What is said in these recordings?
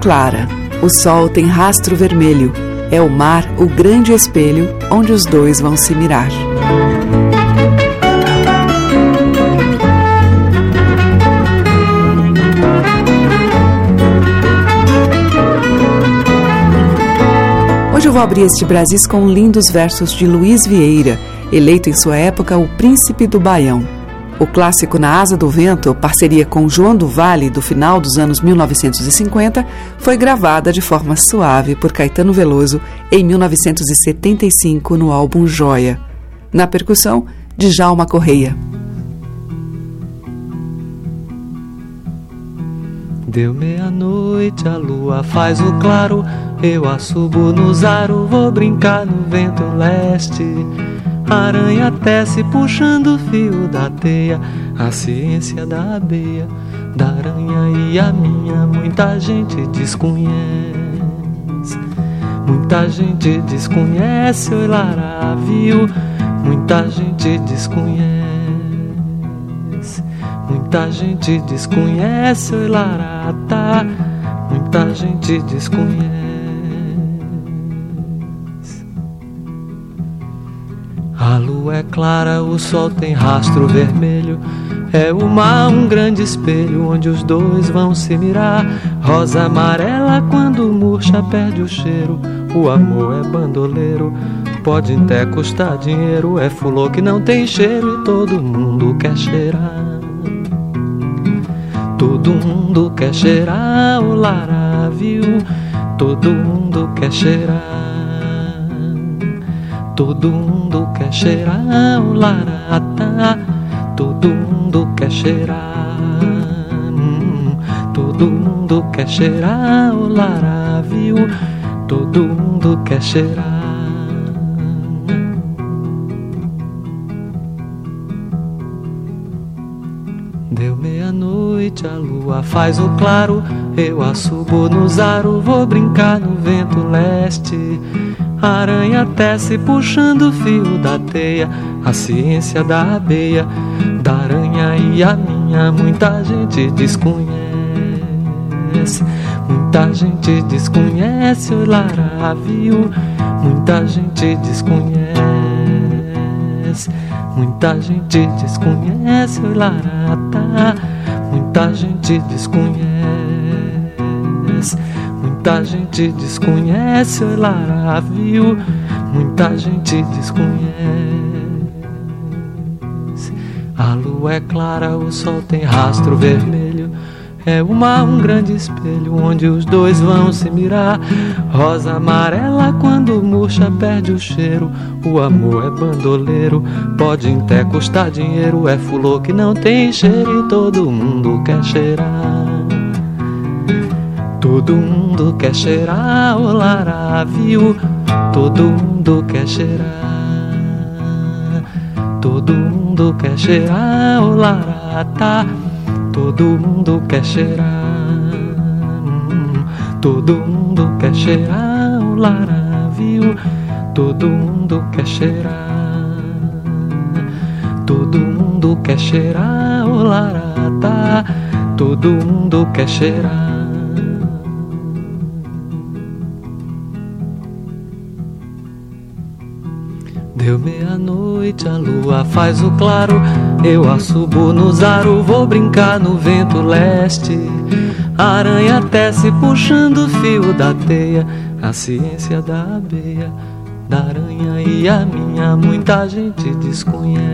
Clara, o sol tem rastro vermelho, é o mar o grande espelho onde os dois vão se mirar. Hoje eu vou abrir este Brasis com lindos versos de Luiz Vieira, eleito em sua época o Príncipe do Baião. O clássico Na Asa do Vento, parceria com João do Vale do final dos anos 1950, foi gravada de forma suave por Caetano Veloso em 1975 no álbum Joia. Na percussão, Djalma Correia. Deu meia-noite, a lua faz o claro, eu a subo no zaro, vou brincar no vento leste. Aranha tece puxando o fio da teia, a ciência da abeia, da aranha e a minha, muita gente desconhece. Muita gente desconhece, oi Lara, viu? Muita gente desconhece. Muita gente desconhece, oi Lara, tá? Muita gente desconhece. É clara, o sol tem rastro vermelho. É o mar um grande espelho onde os dois vão se mirar. Rosa amarela quando murcha perde o cheiro. O amor é bandoleiro, pode até custar dinheiro. É fulô que não tem cheiro e todo mundo quer cheirar. Todo mundo quer cheirar o lara, viu? Todo mundo quer cheirar. Todo mundo quer cheirar o larata, todo mundo quer cheirar. Hum, todo mundo quer cheirar o lara, viu? Todo mundo quer cheirar. Deu meia-noite, a lua faz o claro. Eu a subo no zaro, vou brincar no vento leste. Aranha tece puxando o fio da teia, a ciência da abeia, da aranha e a minha, muita gente desconhece. Muita gente desconhece, o Lara viu, muita gente desconhece. Muita gente desconhece, o Lara tá, muita gente desconhece. Muita gente desconhece, oi Lara? Muita gente desconhece. A lua é clara, o sol tem rastro vermelho. É o mar um grande espelho onde os dois vão se mirar. Rosa amarela quando murcha perde o cheiro. O amor é bandoleiro, pode até custar dinheiro. É fulô que não tem cheiro e todo mundo quer cheirar. Todo mundo quer cheirar o lara, viu? Todo mundo quer cheirar. Todo mundo quer cheirar o lara, tá? Todo mundo quer cheirar. Todo mundo quer cheirar o lara, viu? Todo mundo quer cheirar. Todo mundo quer cheirar o lara, tá? Todo mundo quer cheirar. Meia-noite, a lua faz o claro. Eu a subo no zaro, vou brincar no vento leste. A aranha tece puxando o fio da teia, a ciência da abeia, da aranha e a minha. Muita gente desconhece,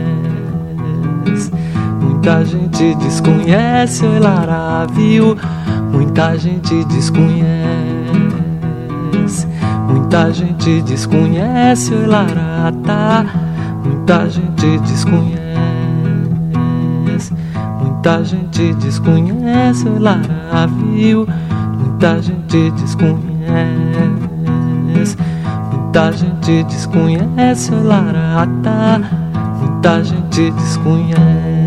muita gente desconhece, oi Lara, viu? Muita gente desconhece. Muita gente desconhece, oi Lara, tá? Muita gente desconhece. Muita gente desconhece, oi Lara, viu? Muita gente desconhece. Muita gente desconhece, oi Lara, tá? Muita gente desconhece.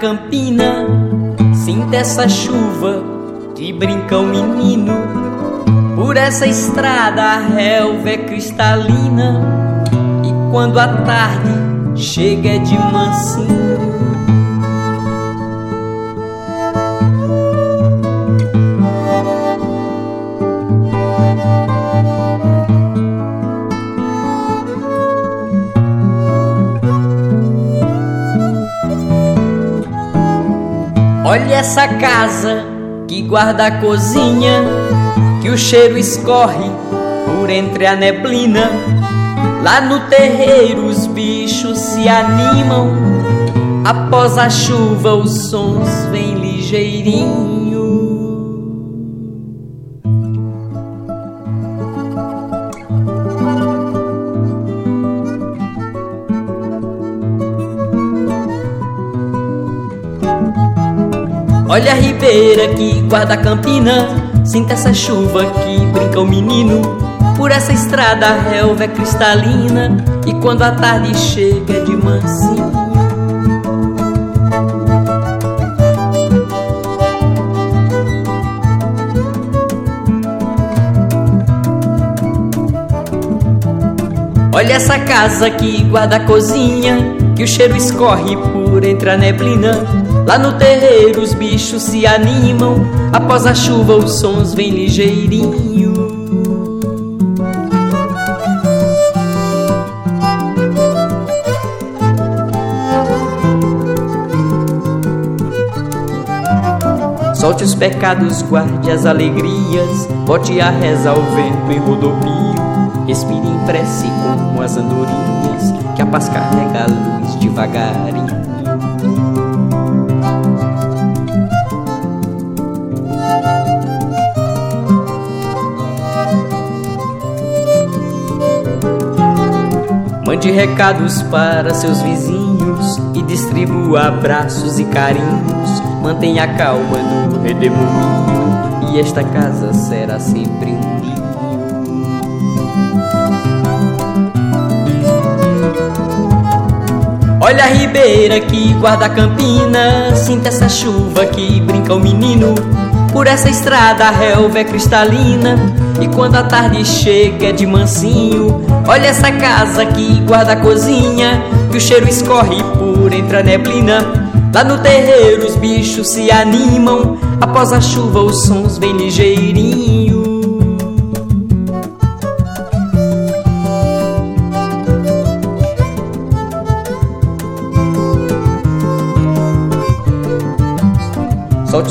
Campina, sinta essa chuva que brinca o menino. Por essa estrada a relva é cristalina, e quando a tarde chega é de mansinho. Olha essa casa que guarda a cozinha, que o cheiro escorre por entre a neblina. Lá no terreiro os bichos se animam, após a chuva os sons vêm ligeirinho. Olha a ribeira que guarda a campina. Sinta essa chuva que brinca o menino. Por essa estrada a relva é cristalina. E quando a tarde chega é de mansinho. Olha essa casa que guarda a cozinha Que o cheiro escorre por entre a neblina Lá no terreiro os bichos se animam, após a chuva os sons vêm ligeirinho. Solte os pecados, guarde as alegrias, bote a reza ao vento em rodopio. Respire em prece como as andorinhas, que a paz carrega a luz devagarinho. Mande recados para seus vizinhos e distribua abraços e carinhos. Mantenha calma no redemoinho e esta casa será sempre um ninho. Olha a ribeira que guarda a campina, sinta essa chuva que brinca o menino. Por essa estrada a relva é cristalina E quando a tarde chega é de mansinho Olha essa casa que guarda a cozinha Que o cheiro escorre por entre a neblina. Lá no terreiro os bichos se animam Após a chuva os sons vêm ligeirinho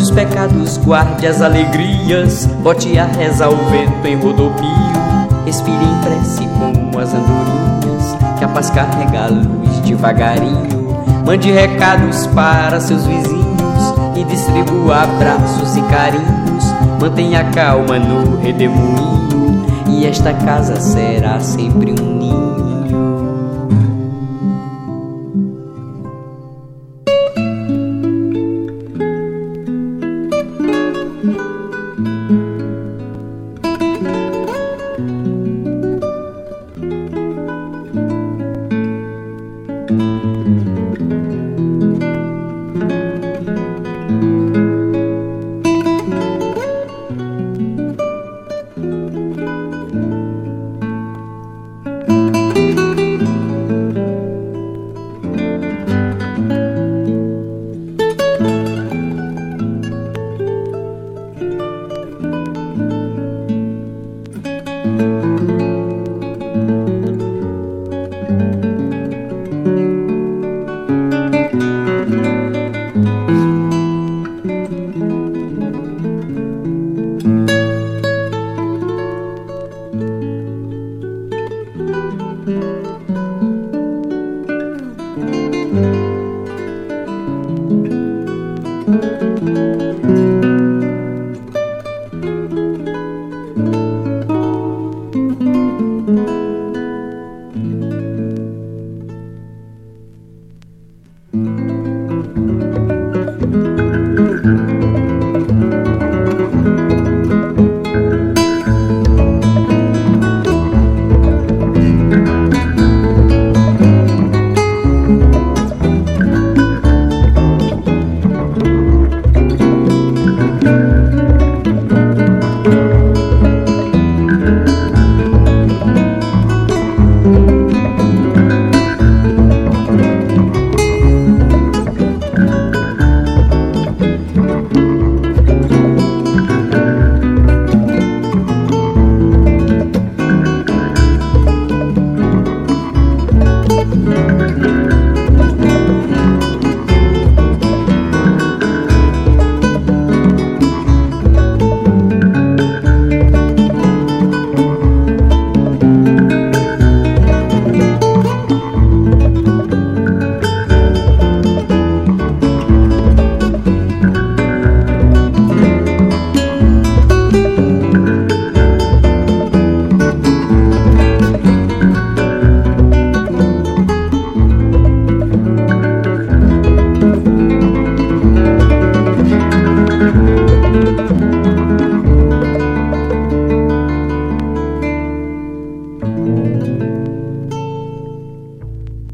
os pecados, guarde as alegrias, bote a reza ao vento em rodopio. Respire em prece como as andorinhas, que a paz carrega a luz devagarinho. Mande recados para seus vizinhos e distribua abraços e carinhos. Mantenha calma no redemoinho, e esta casa será sempre um ninho.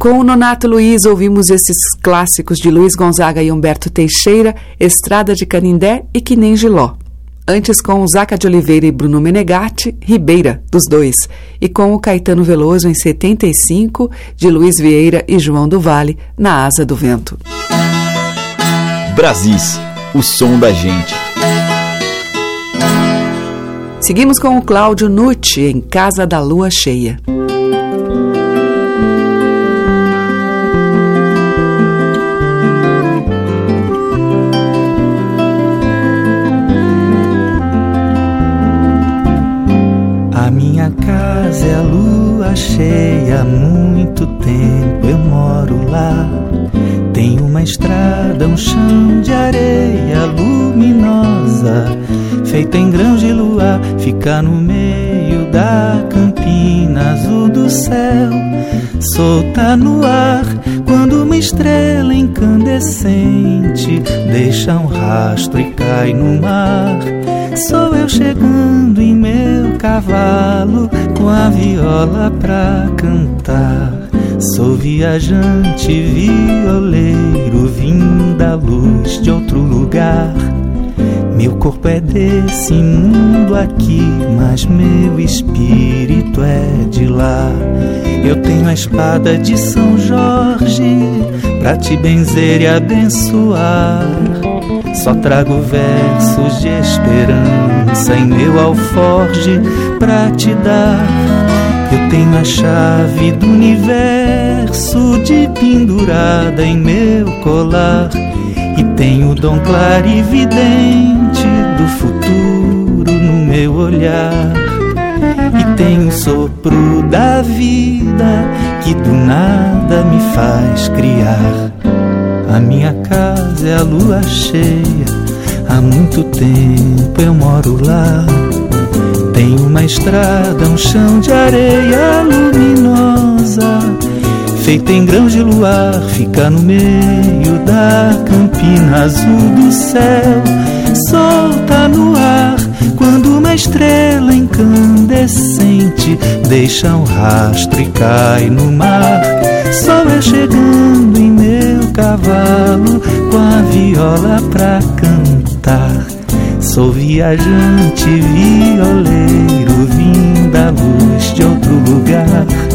Com o Nonato Luiz, ouvimos esses clássicos de Luiz Gonzaga e Humberto Teixeira, Estrada de Canindé e Que Nem Giló. Antes com Zaca de Oliveira e Bruno Menegatti, Ribeira, dos dois. E com o Caetano Veloso em 75, de Luiz Vieira e João do Vale, Na Asa do Vento. Brasis, o som da gente. Seguimos com o Cláudio Nucci em Casa da Lua Cheia. Estrada, um chão de areia luminosa, feita em grãos de luar, fica no meio da campina azul do céu, solta no ar. Quando uma estrela incandescente deixa um rastro e cai no mar. Sou eu chegando em meu cavalo com a viola pra cantar. Sou viajante, violeiro, vim da luz de outro lugar. Meu corpo é desse mundo aqui, mas meu espírito é de lá. Eu tenho a espada de São Jorge pra te benzer e abençoar. Só trago versos de esperança em meu alforge pra te dar. Eu tenho a chave do universo de pendurada em meu colar. E tenho o dom clarividente do futuro no meu olhar. E tenho o sopro da vida que do nada me faz criar. A minha casa é a lua cheia, há muito tempo eu moro lá. Tem uma estrada, um chão de areia luminosa, feita em grãos de luar, fica no meio da campina azul do céu, solta no ar. Quando uma estrela incandescente deixa um rastro e cai no mar, sol é chegando em meu cavalo com a viola pra cantar. Sou viajante, violeiro, vim da luz de outro lugar.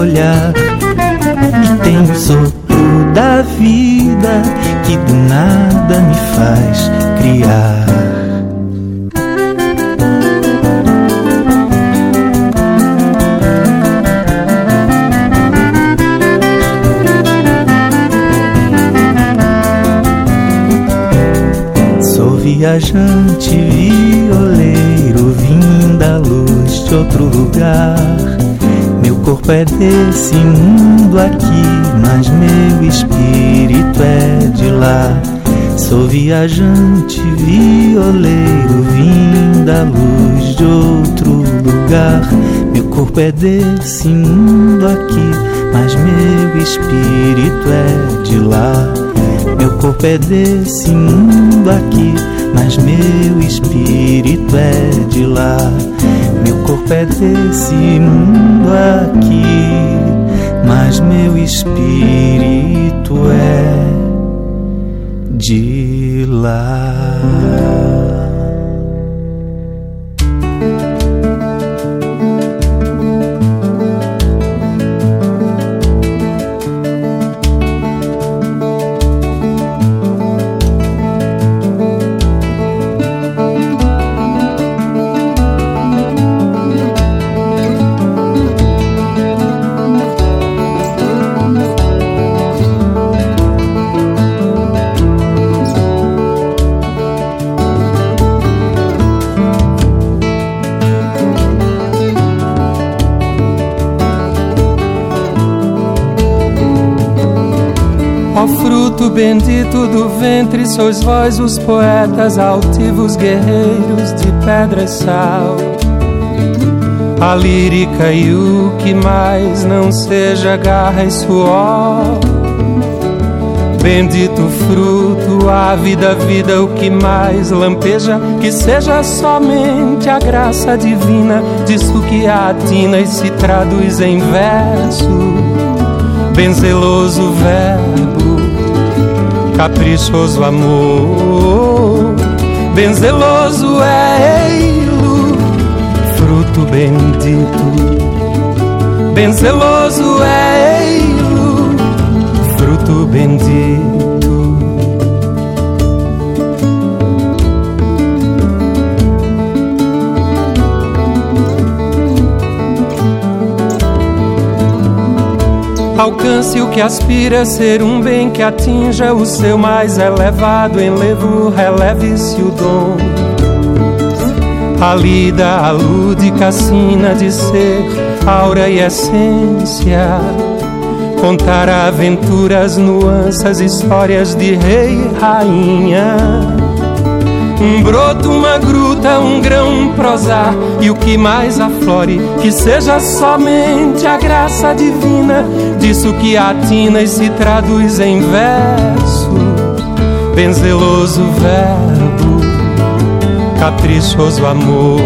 olhar. E tem o sopro da vida que do nada me faz criar. Viajante, violeiro, vim da luz de outro lugar. Corpo é desse mundo aqui, mas meu espírito é de lá. Sou viajante, violeiro, vim da luz de outro lugar. Meu corpo é desse mundo aqui, mas meu espírito é de lá. Meu corpo é desse mundo aqui, mas meu espírito é de lá. Meu corpo é desse mundo aqui, mas meu espírito é de lá. Bendito do ventre, sois vós os poetas altivos guerreiros de pedra e sal. A lírica e o que mais não seja garra e suor. Bendito fruto, a vida, vida, o que mais lampeja, que seja somente a graça divina, disso que atina e se traduz em verso. Bem zeloso verbo, caprichoso amor, bem zeloso é ele, fruto bendito, bem zeloso é ele, fruto bendito. Alcance o que aspira a ser um bem que atinja o seu mais elevado enlevo, releve-se o dom. A lida, a lúdica sina de ser, aura e essência. Contar aventuras, nuances, histórias de rei e rainha um broto, uma gruta, um grão, prosar e o que mais aflore, que seja somente a graça divina disso que atina e se traduz em verso. Bem zeloso verbo, caprichoso amor.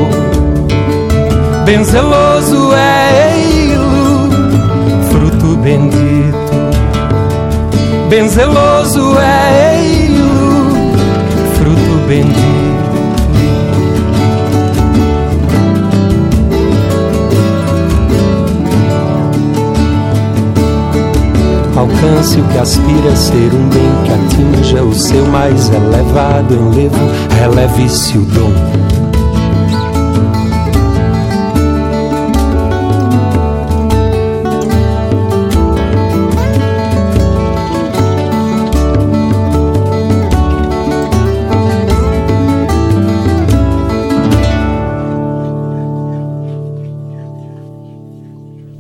Bem zeloso é ele, fruto bendito. Bem zeloso é ele bendito. Alcance o que aspira a ser um bem que atinja o seu mais elevado enlevo, releve-se o dom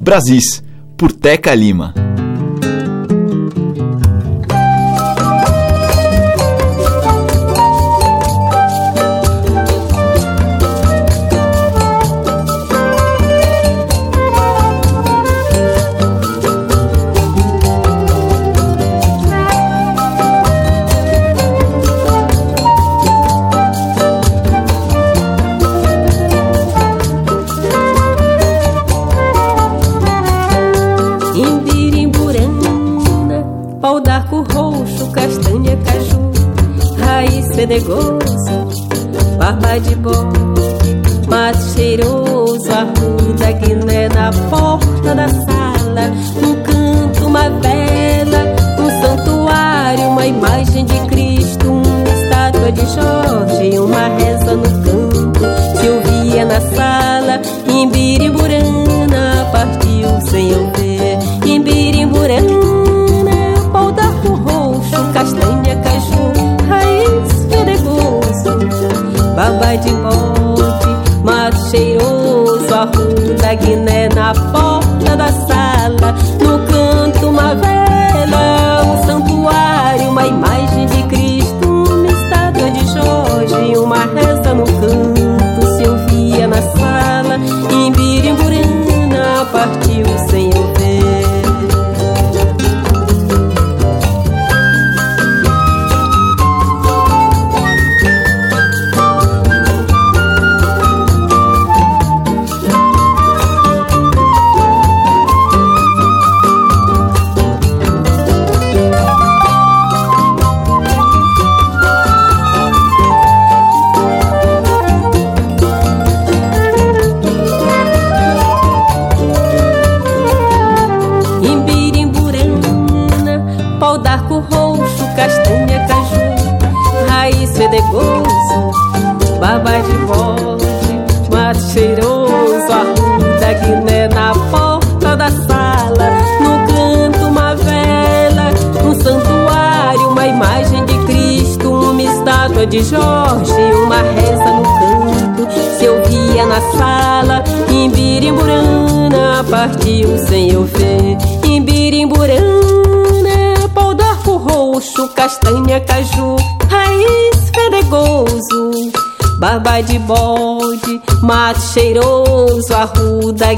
Brasis, por Teca Lima.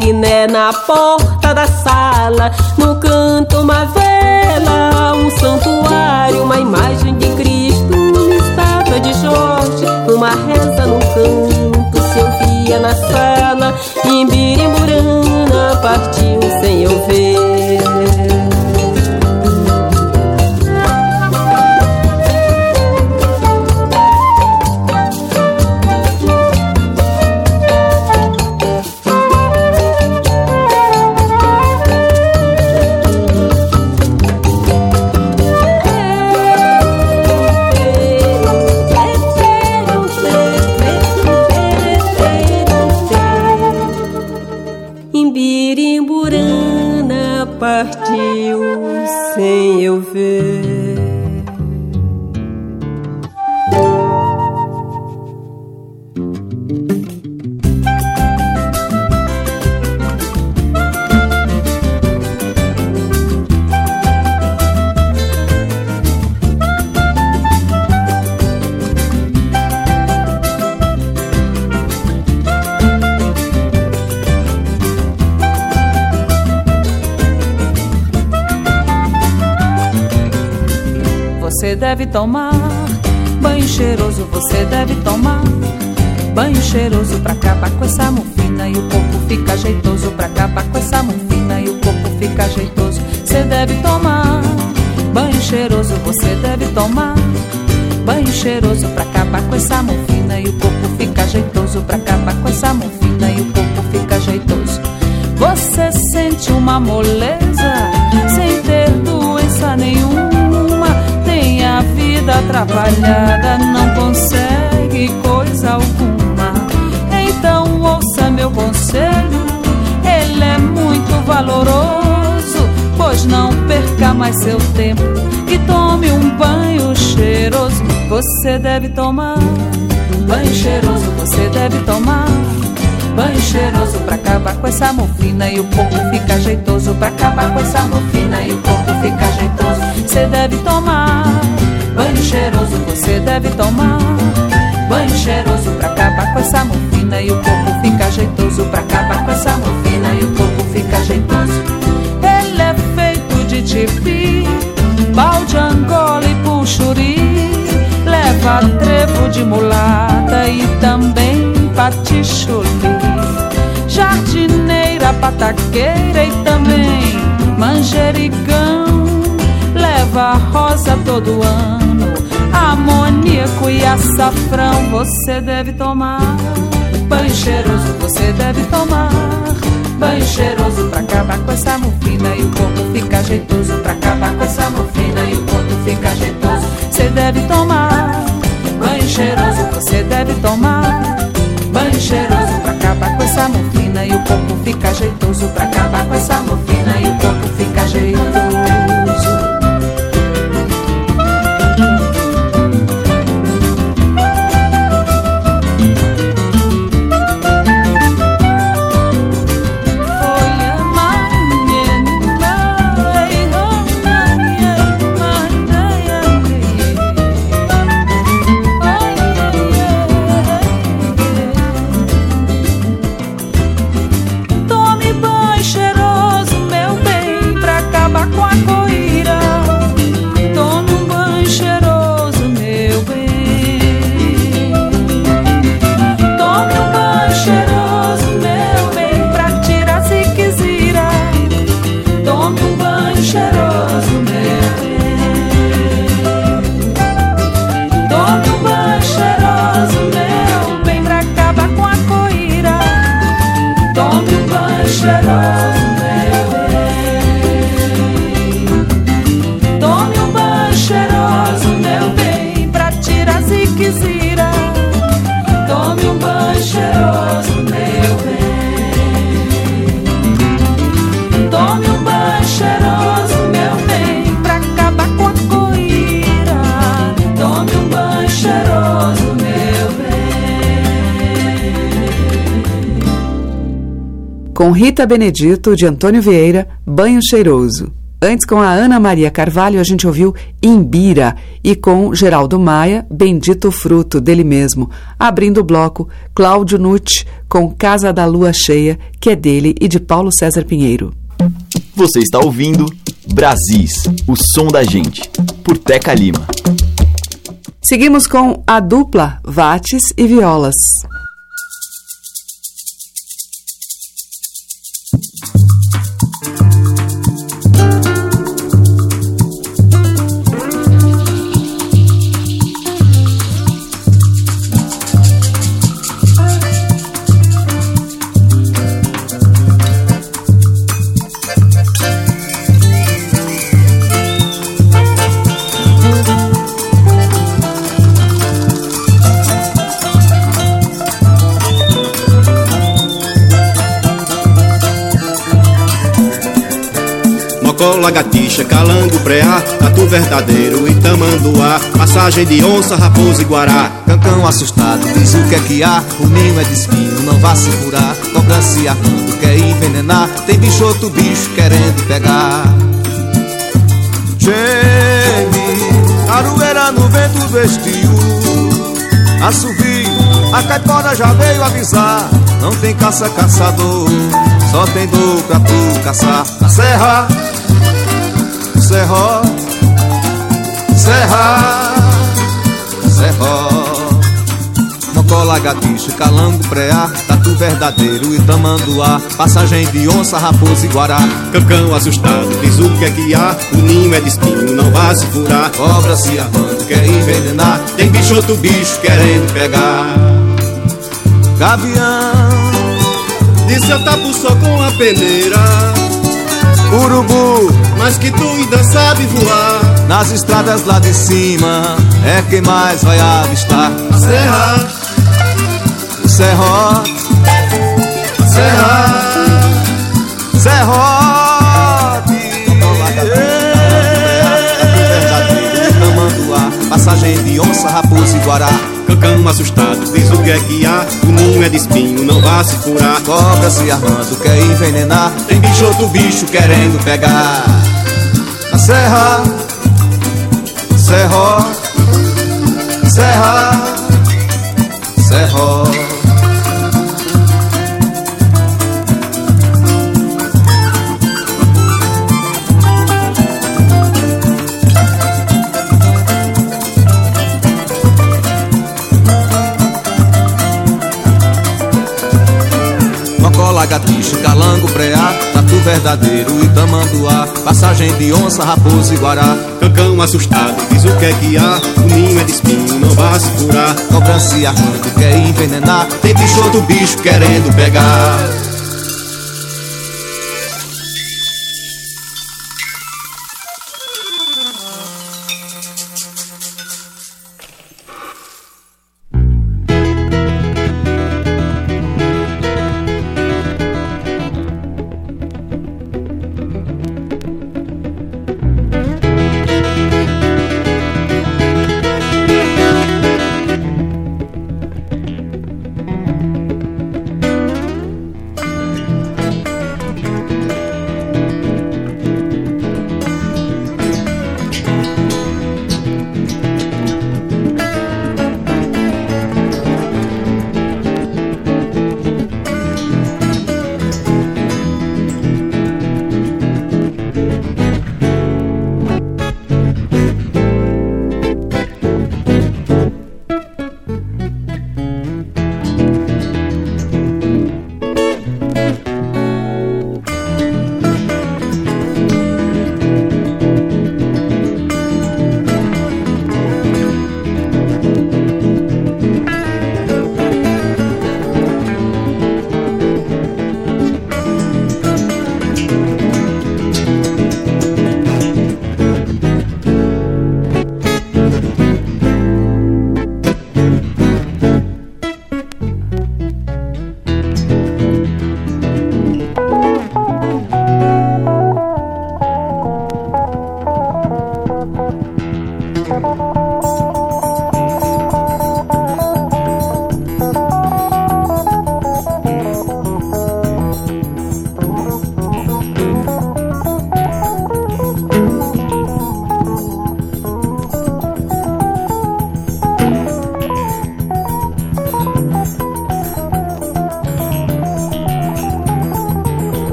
piqueniné na porta tomar. Banho cheiroso você deve tomar. Banho cheiroso pra acabar com essa mufina e o corpo fica jeitoso. Pra acabar com essa mufina e o corpo fica jeitoso. Você deve tomar. Banho cheiroso você deve tomar. Banho cheiroso pra acabar com essa mufina e o corpo fica jeitoso. Pra acabar com essa mufina e o corpo fica jeitoso. Você sente uma moleza vida atrapalhada não consegue coisa alguma. Então ouça meu conselho, ele é muito valoroso. Pois não perca mais seu tempo e tome um banho cheiroso. Você deve tomar banho cheiroso, você deve tomar. Banho cheiroso pra acabar com essa morfina e o corpo fica jeitoso. Pra acabar com essa morfina e o corpo fica jeitoso. Você deve tomar Banho cheiroso você deve tomar. Banho cheiroso pra acabar com essa morfina e o corpo fica jeitoso. Pra acabar com essa morfina e o corpo fica jeitoso. Ele é feito de tipi, balde, angola e puxuri. Leva trevo de mulata e também patichuli. Jardineira, pataqueira e também manjericão leva rosa todo ano. Amoníaco e açafrão você deve tomar. Banho cheiroso você deve tomar. Banho cheiroso pra acabar com essa morfina e o corpo fica jeitoso. Pra acabar com essa morfina e o corpo fica jeitoso. Você deve tomar. Banho cheiroso você deve tomar. Banho cheiroso pra acabar com essa morfina e o corpo fica jeitoso. Pra acabar com essa morfina e o corpo fica jeitoso. Rita Benedito, de Antônio Vieira, Banho Cheiroso. Antes, com a Ana Maria Carvalho, a gente ouviu Imbira e com Geraldo Maia, Bendito Fruto, dele mesmo. Abrindo o bloco, Cláudio Nucci com Casa da Lua Cheia, que é dele e de Paulo César Pinheiro. Você está ouvindo Brasis, o som da gente, por Teca Lima. Seguimos com a dupla Vates e Violas. Lagartixa, calango, preá, tatu verdadeiro, itamanduá, passagem de onça, raposa e guará. Cancão assustado, diz o que é que há, o ninho é de espinho, não vá se furar, cobra se armando, quer envenenar, tem bicho outro bicho querendo pegar. Geme, aroeira no vento do estio, assovio, a caipora já veio avisar, não tem caça caçador, só tem dor pra tu caçar. Na serra. Serró, Serra, Serró. Mocola, gaticho, calango, preá, tatu verdadeiro e tamanduá, passagem de onça, raposa e guará. Cancão assustado, diz o que é que há, o ninho é de espinho, não vá se furar. Cobra se armando, quer envenenar, tem bicho outro bicho querendo pegar. Gavião, disse eu tapo só com a peneira. Urubu, mas que tu ainda sabe voar. Nas estradas lá de cima é quem mais vai avistar. Serra, Serrote, Serra, Serrote. Passagem de onça, raposa e guará. Cancão assustado, diz o que é que há. O ninho é de espinho, não vá se furar. Cobra se armando, quer envenenar. Tem bicho outro bicho querendo pegar. A serra, serró, serra, verdadeiro e tamanduá, passagem de onça, raposa e guará. Cancão assustado, diz o que é que há, o ninho é de espinho, não vá se furar. Cobra se armando, quer envenenar, tem bicho outro bicho querendo pegar.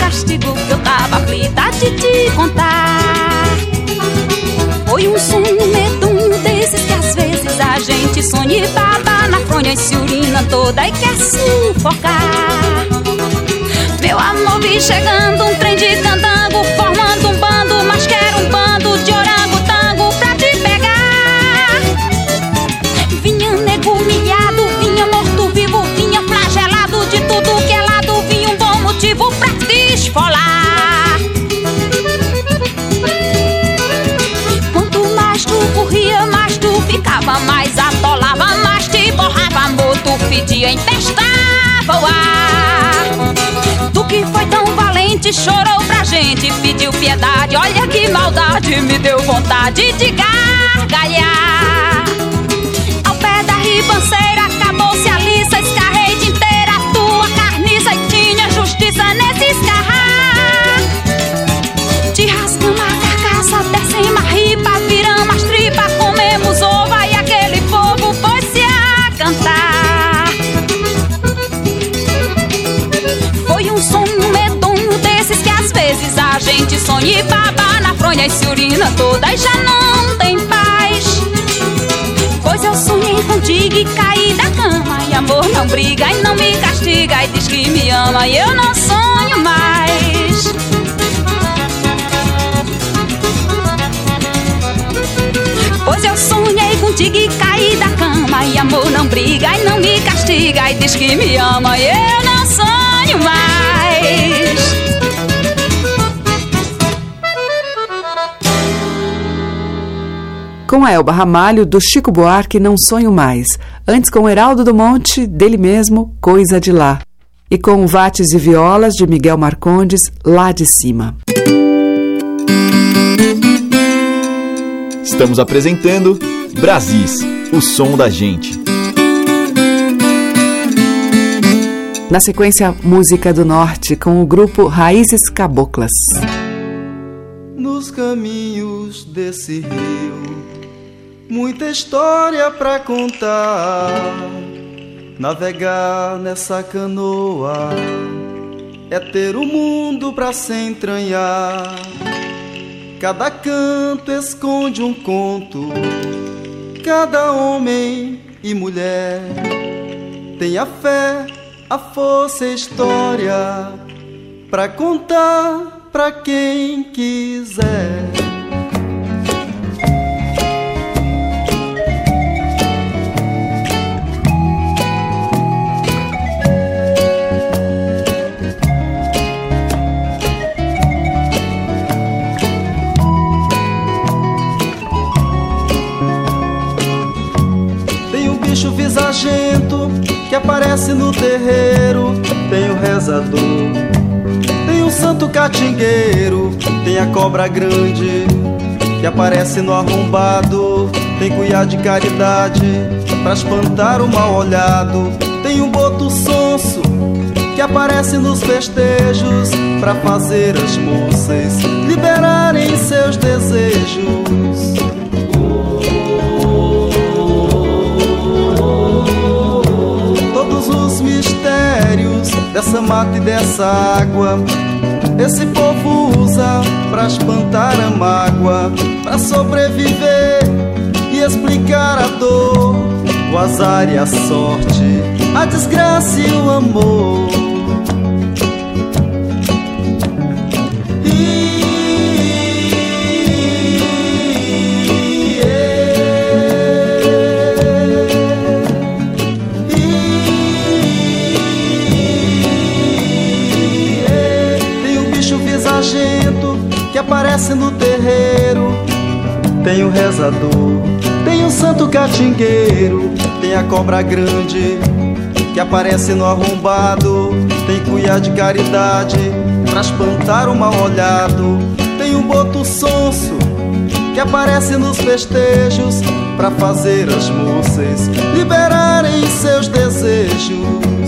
Castigo que eu tava aflita de te contar. Foi um sonho medonho desses que às vezes a gente sonha e baba na fronha e se urina toda e quer sufocar. Meu amor, vi chegando um trem de candango, tu fedia, empestava o ar. Tu que foi tão valente, chorou pra gente, pediu piedade. Olha que maldade, me deu vontade de gargalhar. Ao pé da ribanceira, e baba na fronha e se urina toda e já não tem paz. Pois eu sonhei contigo e caí da cama. E amor não briga e não me castiga E diz que me ama e eu não sonho mais. Pois eu sonhei contigo e caí da cama. E amor não briga e não me castiga E diz que me ama e eu não Com a Elba Ramalho, do Chico Buarque, Não Sonho Mais. Antes com Heraldo do Monte, dele mesmo, Coisa de Lá. E com Vates e Violas, de Miguel Marcondes, Lá de Cima. Estamos apresentando Brasis, o som da gente. Na sequência, Música do Norte, com o grupo Raízes Caboclas. Nos caminhos desse rio muita história pra contar. Navegar nessa canoa é ter o mundo pra se entranhar. Cada canto esconde um conto, cada homem e mulher tem a fé, a força e história pra contar pra quem quiser. Visagento que aparece no terreiro. Tem o rezador, tem o santo catingueiro, tem a cobra grande que aparece no arrombado. Tem cuiá de caridade pra espantar o mal olhado. Tem um boto sonso que aparece nos festejos pra fazer as moças liberarem seus desejos. Dessa mata e dessa água. Esse povo usa pra espantar a mágoa, pra sobreviver e explicar a dor, o azar e a sorte, a desgraça e o amor. Aparece no terreiro. Tem o rezador, tem o santo catingueiro, tem a cobra grande que aparece no arrombado. Tem cuiá de caridade pra espantar o mal olhado. Tem um boto sonso que aparece nos festejos pra fazer as moças liberarem seus desejos.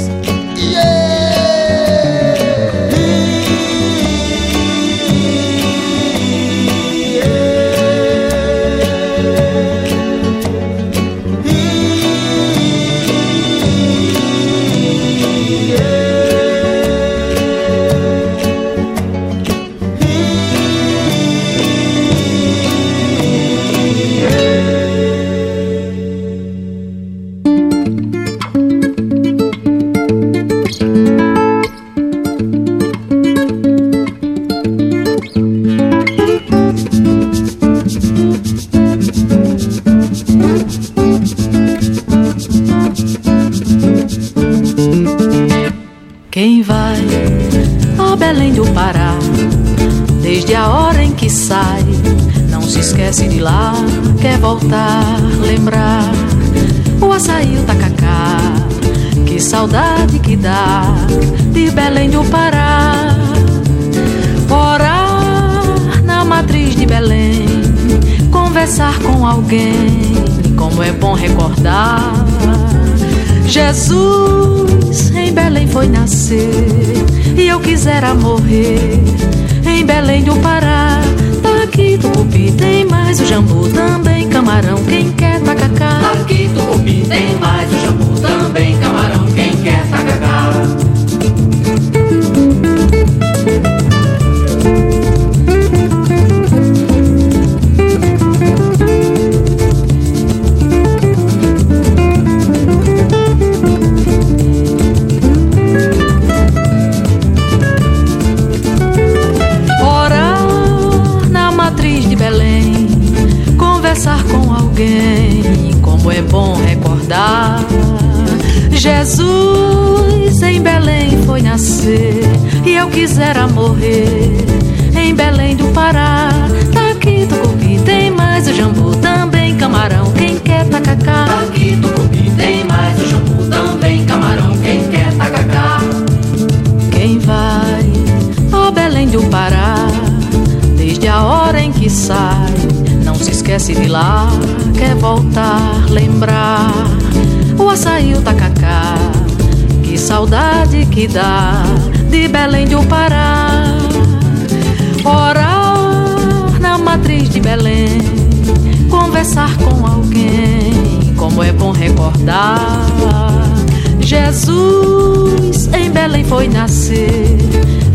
Jesus em Belém foi nascer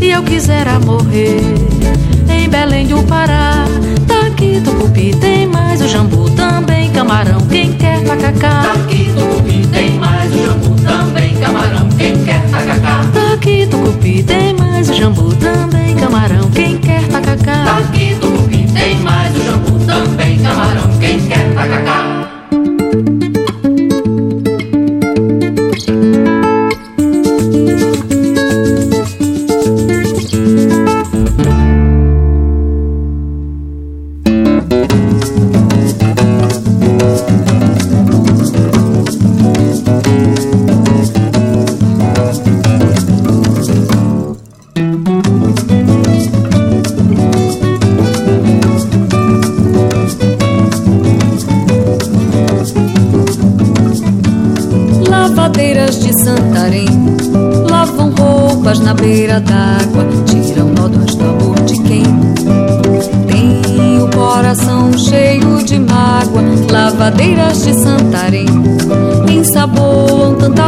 e eu quisera morrer em Belém do Pará aqui tucupi, tem mais o jambu, também camarão, quem quer tacacá. Tá aqui tucupi, tem mais o jambu, também camarão, quem quer tacacá. Tá aqui tucupi, tem mais o jambu, também camarão, quem quer tacacá. Tá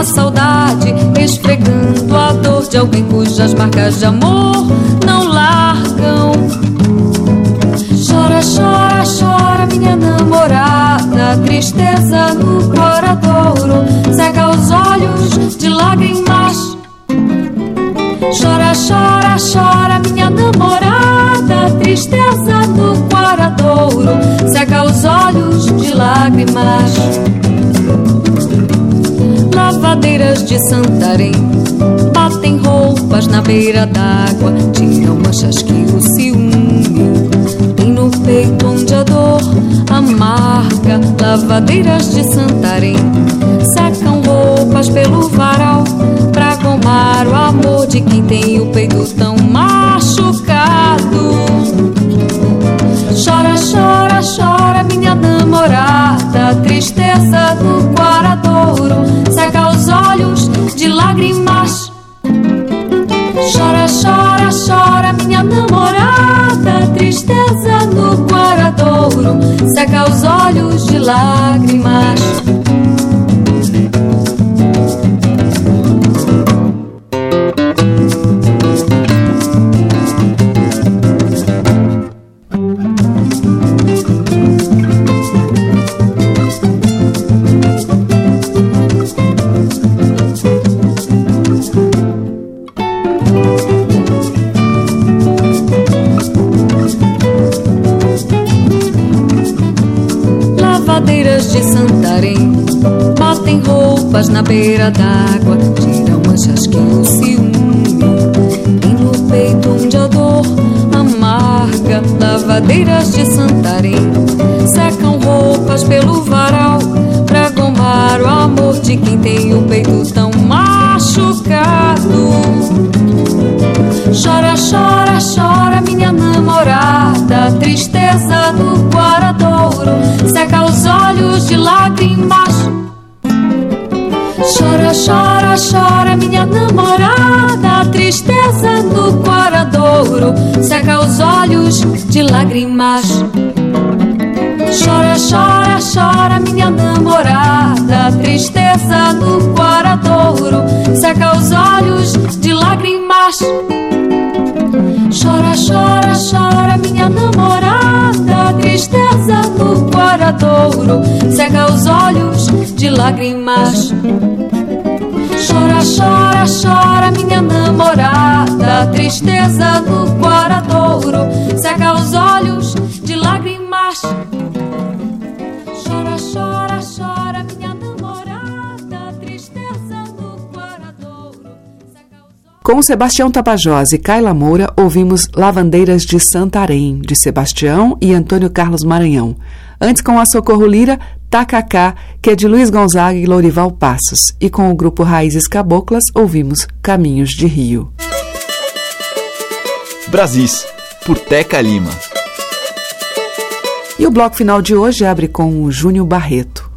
tanta saudade, esfregando a dor de alguém cujas marcas de amor não largam. Chora, chora, chora, minha namorada, tristeza no coradouro, seca os olhos de lágrimas. Chora, chora, chora, minha namorada, tristeza no coradouro, seca os olhos de lágrimas. Lavadeiras de Santarém. Batem roupas na beira d'água, tiram manchas que o ciúme. Tem no peito onde a dor amarga. Lavadeiras de Santarém. Secam roupas pelo varal pra gomar o amor de quem tem o peito tão machucado. Chora, chora, chora, minha namorada, tristeza do quaradouro, lágrimas. Chora, chora, chora, minha namorada, tristeza no quaradouro, seca os olhos de lágrimas. Na beira d'água, tiram manchas que o ciúme peito onde a dor amarga. Lavadeiras de Santarém secam roupas pelo varal pra gomar o amor de quem tem o peito tão machucado. Chora, chora, chora, minha namorada. Tristeza do Guaradouro seca os olhos de lágrimas. Chora, chora, chora, minha namorada. Tristeza do Guaradouro seca os olhos de lágrimas. Chora, chora, chora, minha namorada. Tristeza do Guaradouro seca os olhos de lágrimas. Chora, chora, chora, minha namorada. Tristeza do Guaradouro seca os olhos de lágrimas. Chora, chora, chora, minha namorada. Tristeza do Guaradouro seca os olhos de lágrimas. Chora, chora, chora, minha namorada. Tristeza do Guaradouro. Com Sebastião Tapajós e Kaila Moura, ouvimos Lavandeiras de Santarém, de Sebastião e Antônio Carlos Maranhão. Antes, com a Socorro Lira, Tacacá, que é de Luiz Gonzaga e Lourival Passos. E com o grupo Raízes Caboclas, ouvimos Caminhos de Rio. Brasis, por Teca Lima. E o bloco final de hoje abre com o Júnior Barreto.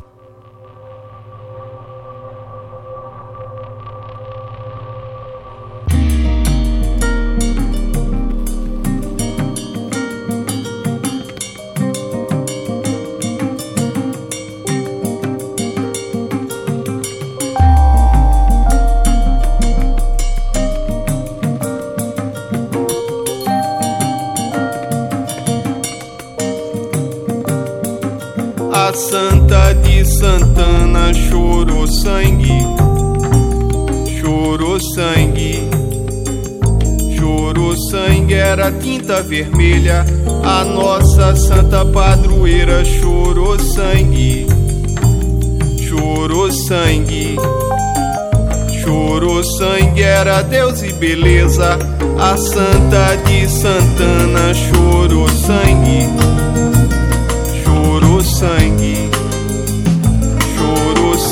Santana chorou sangue, chorou sangue, chorou sangue, era tinta vermelha. A nossa Santa Padroeira chorou sangue, chorou sangue, chorou sangue, era Deus e beleza. A Santa de Santana chorou sangue chorou sangue,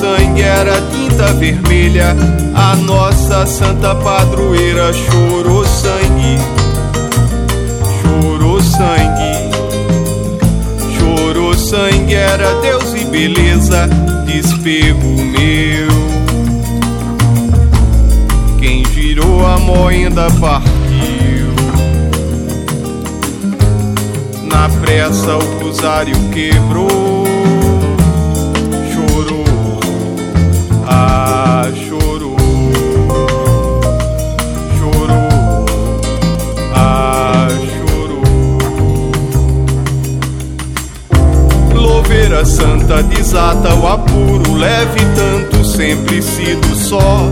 sangue, era tinta vermelha. A nossa santa padroeira chorou sangue, chorou sangue, chorou sangue, era Deus e beleza, despego meu. Quem girou a moenda partiu. Na pressa o rosário quebrou, Santa desata o apuro, leve tanto sempre sido só.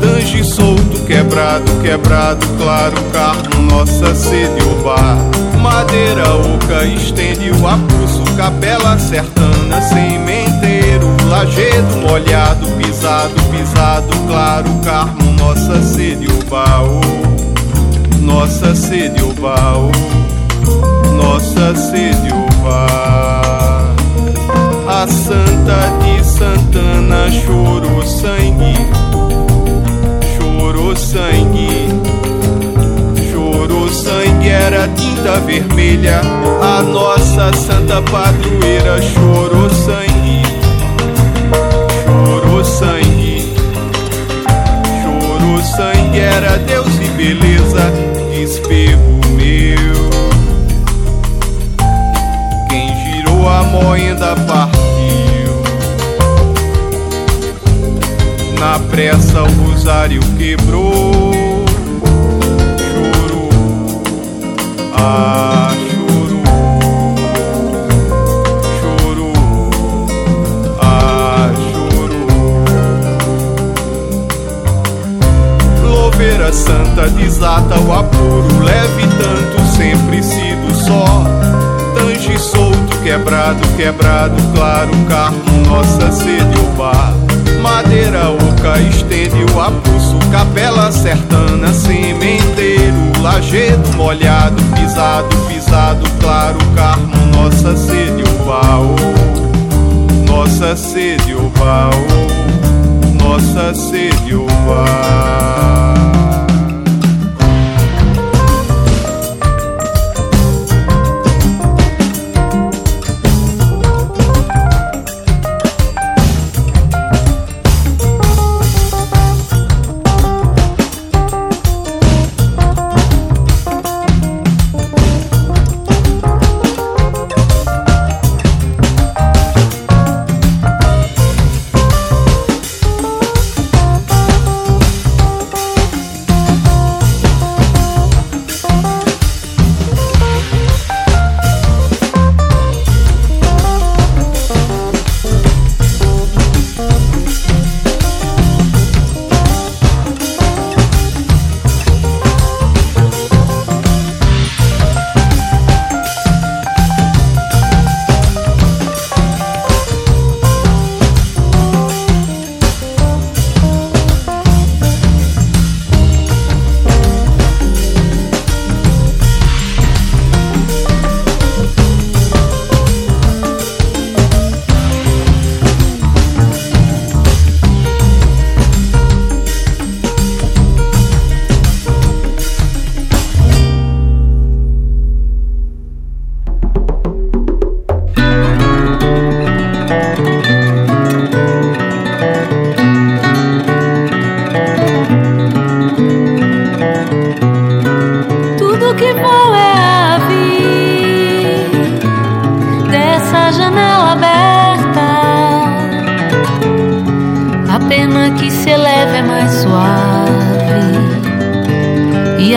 Tange solto, quebrado, quebrado, claro, carmo, nossa sede o bar. Madeira oca estende o apulso, capela sertana, sementeiro, lajedo molhado, pisado, pisado, claro, carmo, nossa sede o baú, nossa sede o baú, nossa sede o bar. A Santa de Santana chorou sangue, chorou sangue chorou sangue, era tinta vermelha. A nossa santa padroeira chorou sangue, chorou sangue, chorou sangue, era Deus e beleza, despego meu. Quem girou a moenda partiu. Na pressa o rosário quebrou. Ah, choro, choro, ah, choro. Louveira santa desata o apuro, leve tanto, sempre sido só. Tange solto, quebrado, quebrado, claro, carmo, nossa sede o bar madeira oca, estende o apulso, capela sertana, sementeiro, lajedo molhado, pisado, pisado, claro, carmo, nossa sede, o baú, nossa sede, o baú, nossa sede, o baú.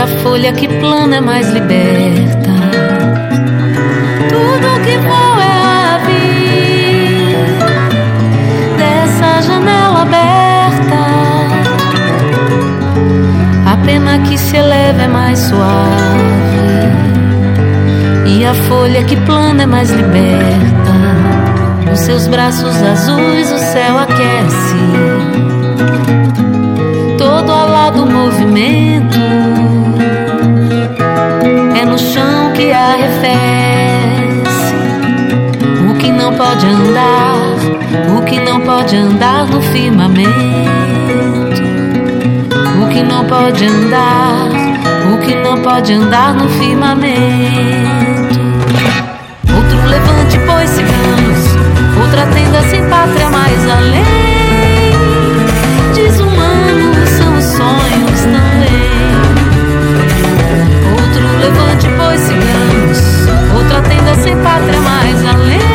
a folha que plana é mais liberta. Tudo que voa é ave dessa janela aberta. A pena que se eleva é mais suave e a folha que plana é mais liberta. Nos seus braços azuis o céu aquece. Todo alado movimento O que não pode andar, o que não pode andar no firmamento. O que não pode andar, o que não pode andar no firmamento. Outro levante, pois sigamos, outra tenda sem pátria mais além. Desumanos são os sonhos também. Outro levante, pois sigamos. Outra tenda sem pátria, mais além.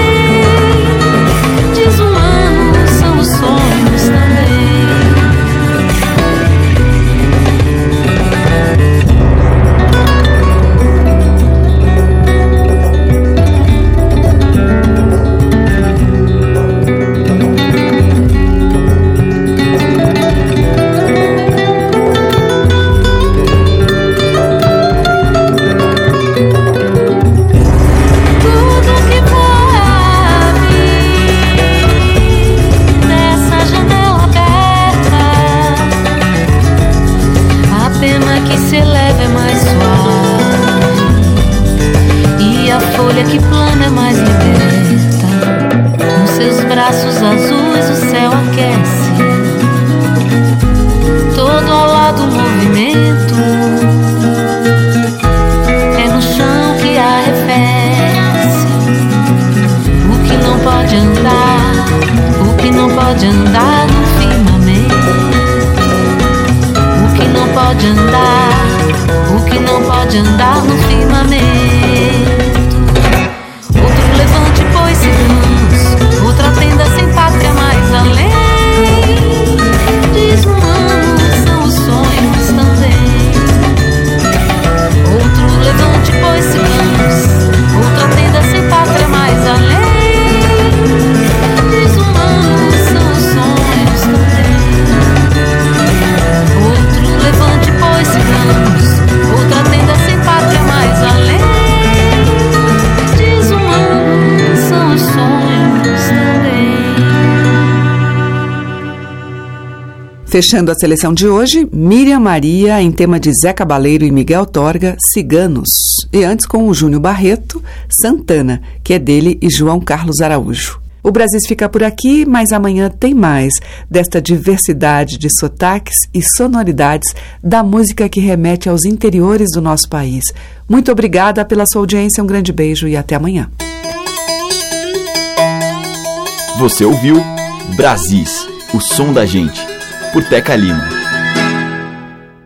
que se eleva é mais suave e a folha que plana é mais liberta. Com seus braços azuis o céu aquece. Todo ao lado o movimento é no chão que arrefece. O que não pode andar, o que não pode andar no firmamento. O que não pode andar que não pode andar no firmamento. Fechando a seleção de hoje, Miriam Maria em tema de Zé Cabaleiro e Miguel Torga, Ciganos. E antes com o Júnior Barreto, Santana, que é dele e João Carlos Araújo. O Brasil fica por aqui, mas amanhã tem mais desta diversidade de sotaques e sonoridades da música que remete aos interiores do nosso país. Muito obrigada pela sua audiência, um grande beijo e até amanhã. Você ouviu Brasis, o som da gente por Teca Lima.